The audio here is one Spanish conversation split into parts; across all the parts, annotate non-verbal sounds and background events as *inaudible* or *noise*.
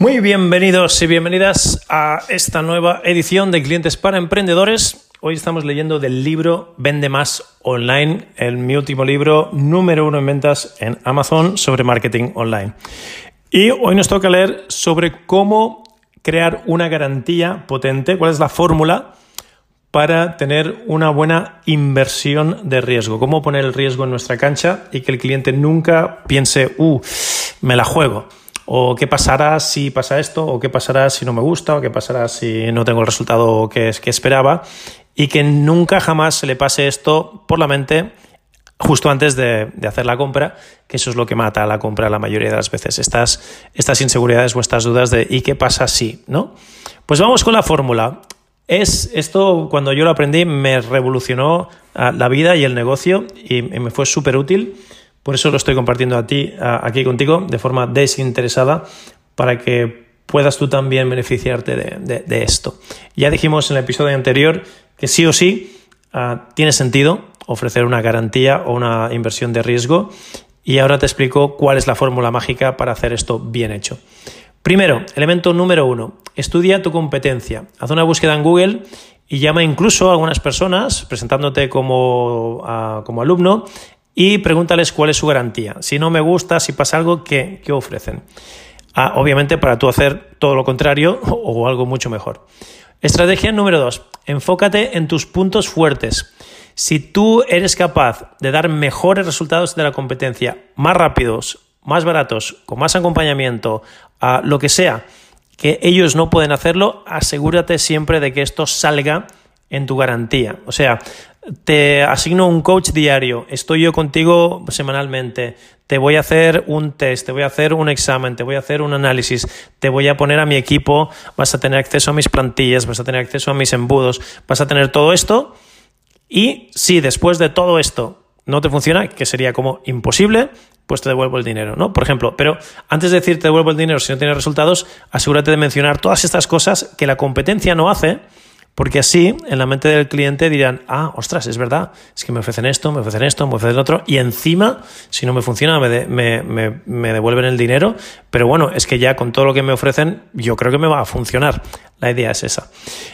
Muy bienvenidos y bienvenidas a esta nueva edición de Clientes para Emprendedores. Hoy estamos leyendo del libro Vende Más Online, el, mi último libro número uno en ventas en Amazon sobre marketing online. Y hoy nos toca leer sobre cómo crear una garantía potente, cuál es la fórmula para tener una buena inversión de riesgo, cómo poner el riesgo en nuestra cancha y que el cliente nunca piense, uh, me la juego o qué pasará si pasa esto, o qué pasará si no me gusta, o qué pasará si no tengo el resultado que, esperaba, y que nunca jamás se le pase esto por la mente justo antes de, hacer la compra, que eso es lo que mata a la compra la mayoría de las veces, estas, estas inseguridades o estas dudas de ¿y qué pasa si? ¿no? Pues vamos con la fórmula. Es esto, cuando yo lo aprendí, me revolucionó la vida y el negocio y me fue súper útil. Por eso lo estoy compartiendo a ti, aquí contigo, de forma desinteresada, para que puedas tú también beneficiarte de, esto. Ya dijimos en el episodio anterior que sí o sí ah, tiene sentido ofrecer una garantía o una inversión de riesgo y ahora te explico cuál es la fórmula mágica para hacer esto bien hecho. Primero, elemento número uno, estudia tu competencia. Haz una búsqueda en Google y llama incluso a algunas personas presentándote como, ah, como alumno y pregúntales cuál es su garantía. Si no me gusta, si pasa algo, ¿qué, ofrecen? Ah, obviamente para tú hacer todo lo contrario *laughs* o, algo mucho mejor. Estrategia número dos. Enfócate en tus puntos fuertes. Si tú eres capaz de dar mejores resultados de la competencia, más rápidos, más baratos, con más acompañamiento, a lo que sea, que ellos no pueden hacerlo, asegúrate siempre de que esto salga en tu garantía. O sea, te asigno un coach diario, estoy yo contigo semanalmente, te voy a hacer un test, te voy a hacer un examen, te voy a hacer un análisis, te voy a poner a mi equipo, vas a tener acceso a mis plantillas, vas a tener acceso a mis embudos, vas a tener todo esto. Y si después de todo esto no te funciona, que sería como imposible, pues te devuelvo el dinero, ¿no? Por ejemplo, pero antes de decir te devuelvo el dinero si no tienes resultados, asegúrate de mencionar todas estas cosas que la competencia no hace porque así, en la mente del cliente dirán, ah, ostras, es verdad, es que me ofrecen esto, me ofrecen esto, me ofrecen otro, y encima, si no me funciona, me, me, devuelven el dinero, pero bueno, es que ya con todo lo que me ofrecen, yo creo que me va a funcionar. La idea es esa.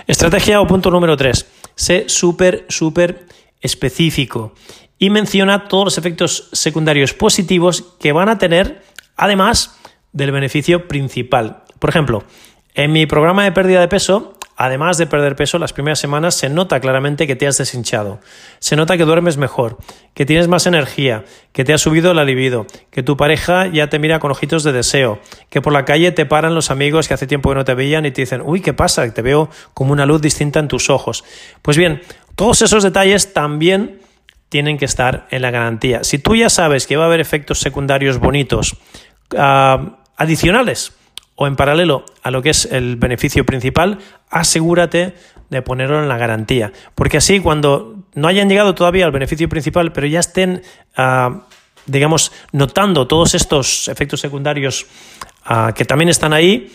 Estrategia o punto número tres, sé súper, súper específico y menciona todos los efectos secundarios positivos que van a tener, además del beneficio principal. Por ejemplo, en mi programa de pérdida de peso Además de perder peso, las primeras semanas se nota claramente que te has deshinchado. Se nota que duermes mejor, que tienes más energía, que te ha subido la libido, que tu pareja ya te mira con ojitos de deseo, que por la calle te paran los amigos que hace tiempo que no te veían y te dicen, uy, ¿qué pasa? Te veo como una luz distinta en tus ojos. Pues bien, todos esos detalles también tienen que estar en la garantía. Si tú ya sabes que va a haber efectos secundarios bonitos, ah, adicionales, o en paralelo a lo que es el beneficio principal, asegúrate de ponerlo en la garantía. Porque así cuando no hayan llegado todavía al beneficio principal, pero ya estén, ah, digamos, notando todos estos efectos secundarios ah, que también están ahí,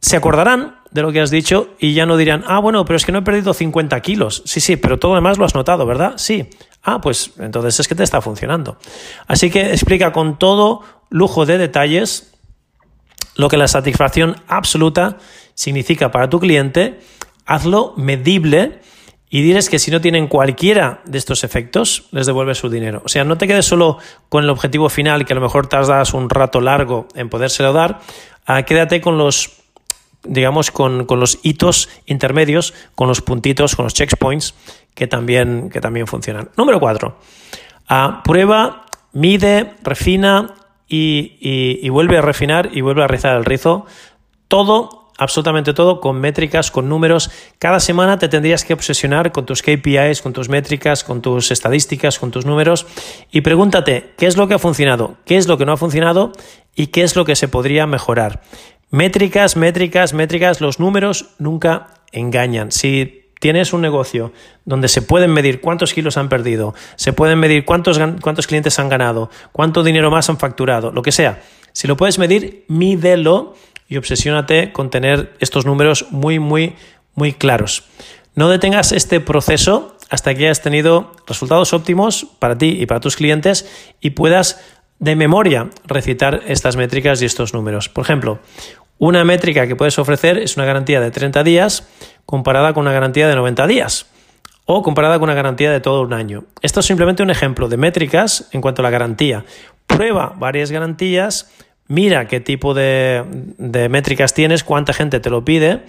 se acordarán de lo que has dicho y ya no dirán, ah, bueno, pero es que no he perdido 50 kilos. Sí, sí, pero todo lo demás lo has notado, ¿verdad? Sí. Ah, pues entonces es que te está funcionando. Así que explica con todo lujo de detalles lo que la satisfacción absoluta significa para tu cliente, hazlo medible y diles que si no tienen cualquiera de estos efectos, les devuelves su dinero. O sea, no te quedes solo con el objetivo final, que a lo mejor tardas un rato largo en podérselo dar, ah, quédate con los digamos, con, los hitos intermedios, con los puntitos, con los checkpoints, que también, que también funcionan. Número cuatro. Ah, prueba, mide, refina y, vuelve a refinar y vuelve a rizar el rizo todo absolutamente todo con métricas, con números. Cada semana te tendrías que obsesionar con tus KPIs, con tus métricas, con tus estadísticas, con tus números y pregúntate qué es lo que ha funcionado, qué es lo que no ha funcionado y qué es lo que se podría mejorar. Métricas, métricas, métricas, los números nunca engañan. Si tienes un negocio donde se pueden medir cuántos kilos han perdido, se pueden medir cuántos, cuántos clientes han ganado, cuánto dinero más han facturado, lo que sea, si lo puedes medir, mídelo y obsesiónate con tener estos números muy, muy, muy claros. No detengas este proceso hasta que hayas tenido resultados óptimos para ti y para tus clientes y puedas de memoria recitar estas métricas y estos números. Por ejemplo, una métrica que puedes ofrecer es una garantía de 30 días comparada con una garantía de 90 días o comparada con una garantía de todo un año. Esto es simplemente un ejemplo de métricas en cuanto a la garantía. Prueba varias garantías, mira qué tipo de, métricas tienes, cuánta gente te lo pide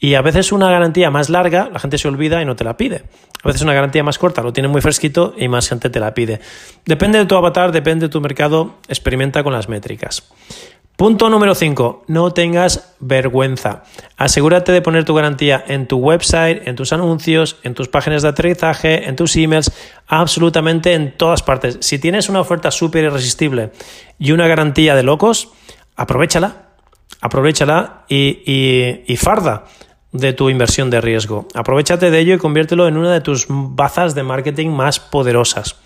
y a veces una garantía más larga, la gente se olvida y no te la pide. A veces una garantía más corta, lo tiene muy fresquito y más gente te la pide. Depende de tu avatar, depende de tu mercado, experimenta con las métricas. Punto número 5. No tengas vergüenza. Asegúrate de poner tu garantía en tu website, en tus anuncios, en tus páginas de aterrizaje, en tus emails, absolutamente en todas partes. Si tienes una oferta súper irresistible y una garantía de locos, aprovechala. Aprovechala y, farda de tu inversión de riesgo. Aprovechate de ello y conviértelo en una de tus bazas de marketing más poderosas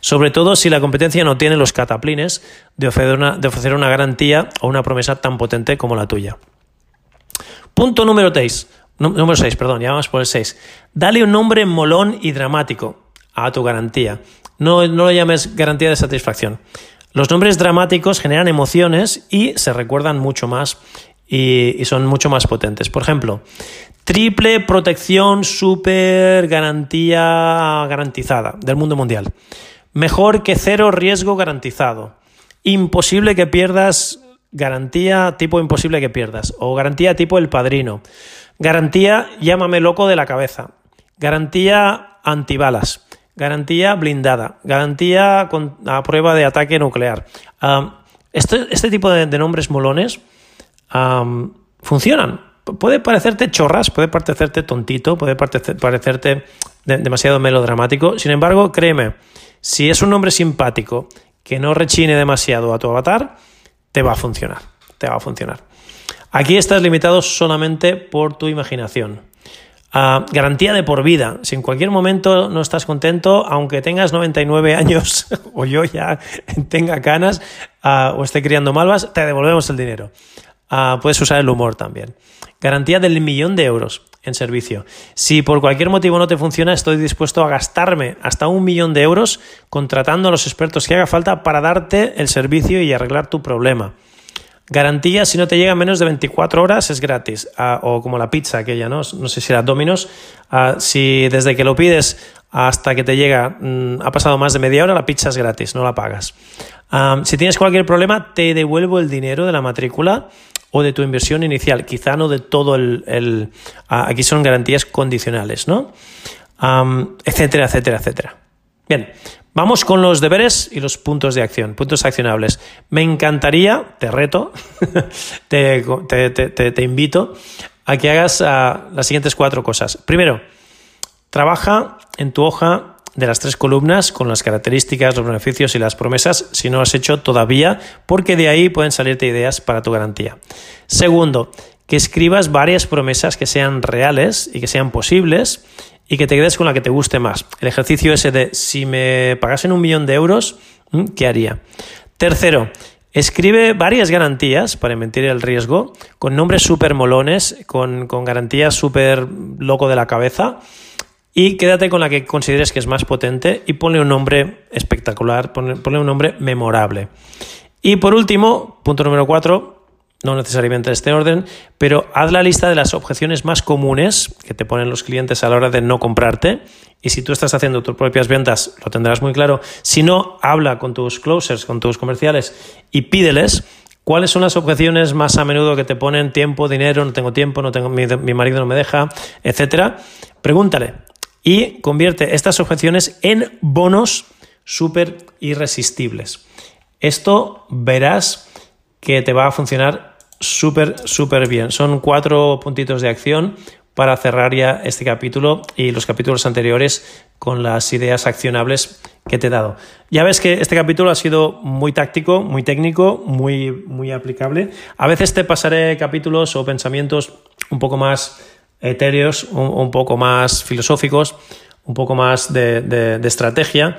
sobre todo si la competencia no tiene los cataplines de ofrecer una, de ofrecer una garantía o una promesa tan potente como la tuya. Punto número 6. Número 6, perdón, ya vamos por el 6. Dale un nombre molón y dramático a tu garantía. No, no lo llames garantía de satisfacción. Los nombres dramáticos generan emociones y se recuerdan mucho más y, y, son mucho más potentes. Por ejemplo, triple protección super garantía garantizada del mundo mundial. Mejor que cero riesgo garantizado. Imposible que pierdas garantía tipo imposible que pierdas. O garantía tipo el padrino. Garantía llámame loco de la cabeza. Garantía antibalas. Garantía blindada. Garantía con, a prueba de ataque nuclear. este, este, tipo de, nombres molones funcionan. Puede parecerte chorras, puede parecerte tontito, puede parecerte demasiado melodramático. Sin embargo, créeme, si es un nombre simpático que no rechine demasiado a tu avatar, te va a funcionar. Te va a funcionar. Aquí estás limitado solamente por tu imaginación. Ah, garantía de por vida. Si en cualquier momento no estás contento, aunque tengas 99 años *laughs* o yo ya tenga canas ah, o esté criando malvas, te devolvemos el dinero. Ah, puedes usar el humor también. Garantía del millón de euros en servicio. Si por cualquier motivo no te funciona, estoy dispuesto a gastarme hasta un millón de euros contratando a los expertos que haga falta para darte el servicio y arreglar tu problema. Garantía, si no te llega menos de 24 horas, es gratis. Ah, o como la pizza aquella, ¿no? No sé si era Domino's. Ah, si desde que lo pides hasta que te llega mm, ha pasado más de media hora, la pizza es gratis, no la pagas. Ah, si tienes cualquier problema, te devuelvo el dinero de la matrícula o de tu inversión inicial, quizá no de todo el... aquí son garantías condicionales, ¿no? etcétera, etcétera, etcétera. Bien, vamos con los deberes y los puntos de acción, puntos accionables. Me encantaría, te reto, *laughs* te, te, invito a que hagas ah, las siguientes cuatro cosas. Primero, trabaja en tu hoja de las tres columnas con las características, los beneficios y las promesas si no has hecho todavía, porque de ahí pueden salirte ideas para tu garantía. Segundo, que escribas varias promesas que sean reales y que sean posibles y que te quedes con la que te guste más. El ejercicio ese de si me pagasen un millón de euros, ¿qué haría? Tercero, Escribe varias garantías para mentir el riesgo, con nombres súper molones, con, con garantías súper loco de la cabeza y quédate con la que consideres que es más potente y ponle un nombre espectacular, ponle, un nombre memorable. Y por último, punto número cuatro, no necesariamente este orden, pero haz la lista de las objeciones más comunes que te ponen los clientes a la hora de no comprarte. Y si tú estás haciendo tus propias ventas, lo tendrás muy claro. Si no, habla con tus closers, con tus comerciales y pídeles cuáles son las objeciones más a menudo que te ponen tiempo, dinero, no tengo tiempo, no tengo, mi, mi marido no me deja, etcétera. Pregúntale, y convierte estas objeciones en bonos súper irresistibles. Esto verás que te va a funcionar súper, súper bien. Son cuatro puntitos de acción para cerrar ya este capítulo y los capítulos anteriores con las ideas accionables que te he dado. Ya ves que este capítulo ha sido muy táctico, muy técnico, muy, muy aplicable. A veces te pasaré capítulos o pensamientos un poco más etéreos, un, poco más filosóficos, un poco más de estrategia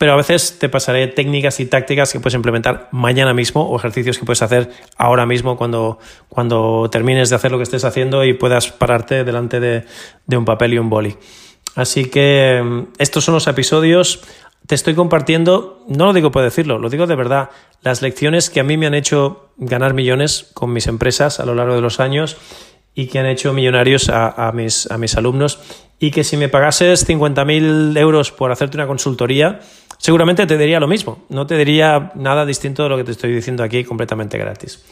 pero a veces te pasaré técnicas y tácticas que puedes implementar mañana mismo o ejercicios que puedes hacer ahora mismo cuando, cuando termines de hacer lo que estés haciendo y puedas pararte delante de, un papel y un boli. Así que mm, estos son los episodios. Te estoy compartiendo, no lo digo por decirlo, lo digo de verdad, las lecciones que a mí me han hecho ganar millones con mis empresas a lo largo de los años y que han hecho millonarios a, mis, a mis alumnos y que si me pagases 50.000 euros por hacerte una consultoría, seguramente te diría lo mismo, no te diría nada distinto de lo que te estoy diciendo aquí completamente gratis.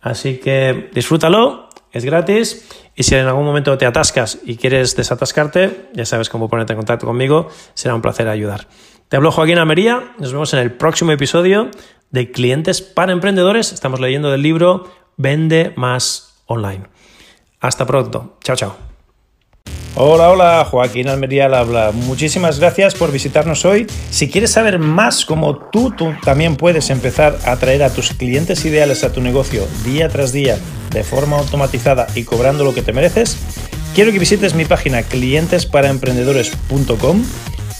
Así que disfrútalo, es gratis y si en algún momento te atascas y quieres desatascarte, ya sabes cómo ponerte en contacto conmigo, será un placer ayudar. Te hablo Joaquín Almería, nos vemos en el próximo episodio de Clientes para Emprendedores. Estamos leyendo del libro Vende más online. Hasta pronto, chao chao. Hola, hola, Joaquín Almería al habla. Muchísimas gracias por visitarnos hoy. Si quieres saber más cómo tú, tú también puedes empezar a atraer a tus clientes ideales a tu negocio día tras día de forma automatizada y cobrando lo que te mereces, quiero que visites mi página clientesparaemprendedores.com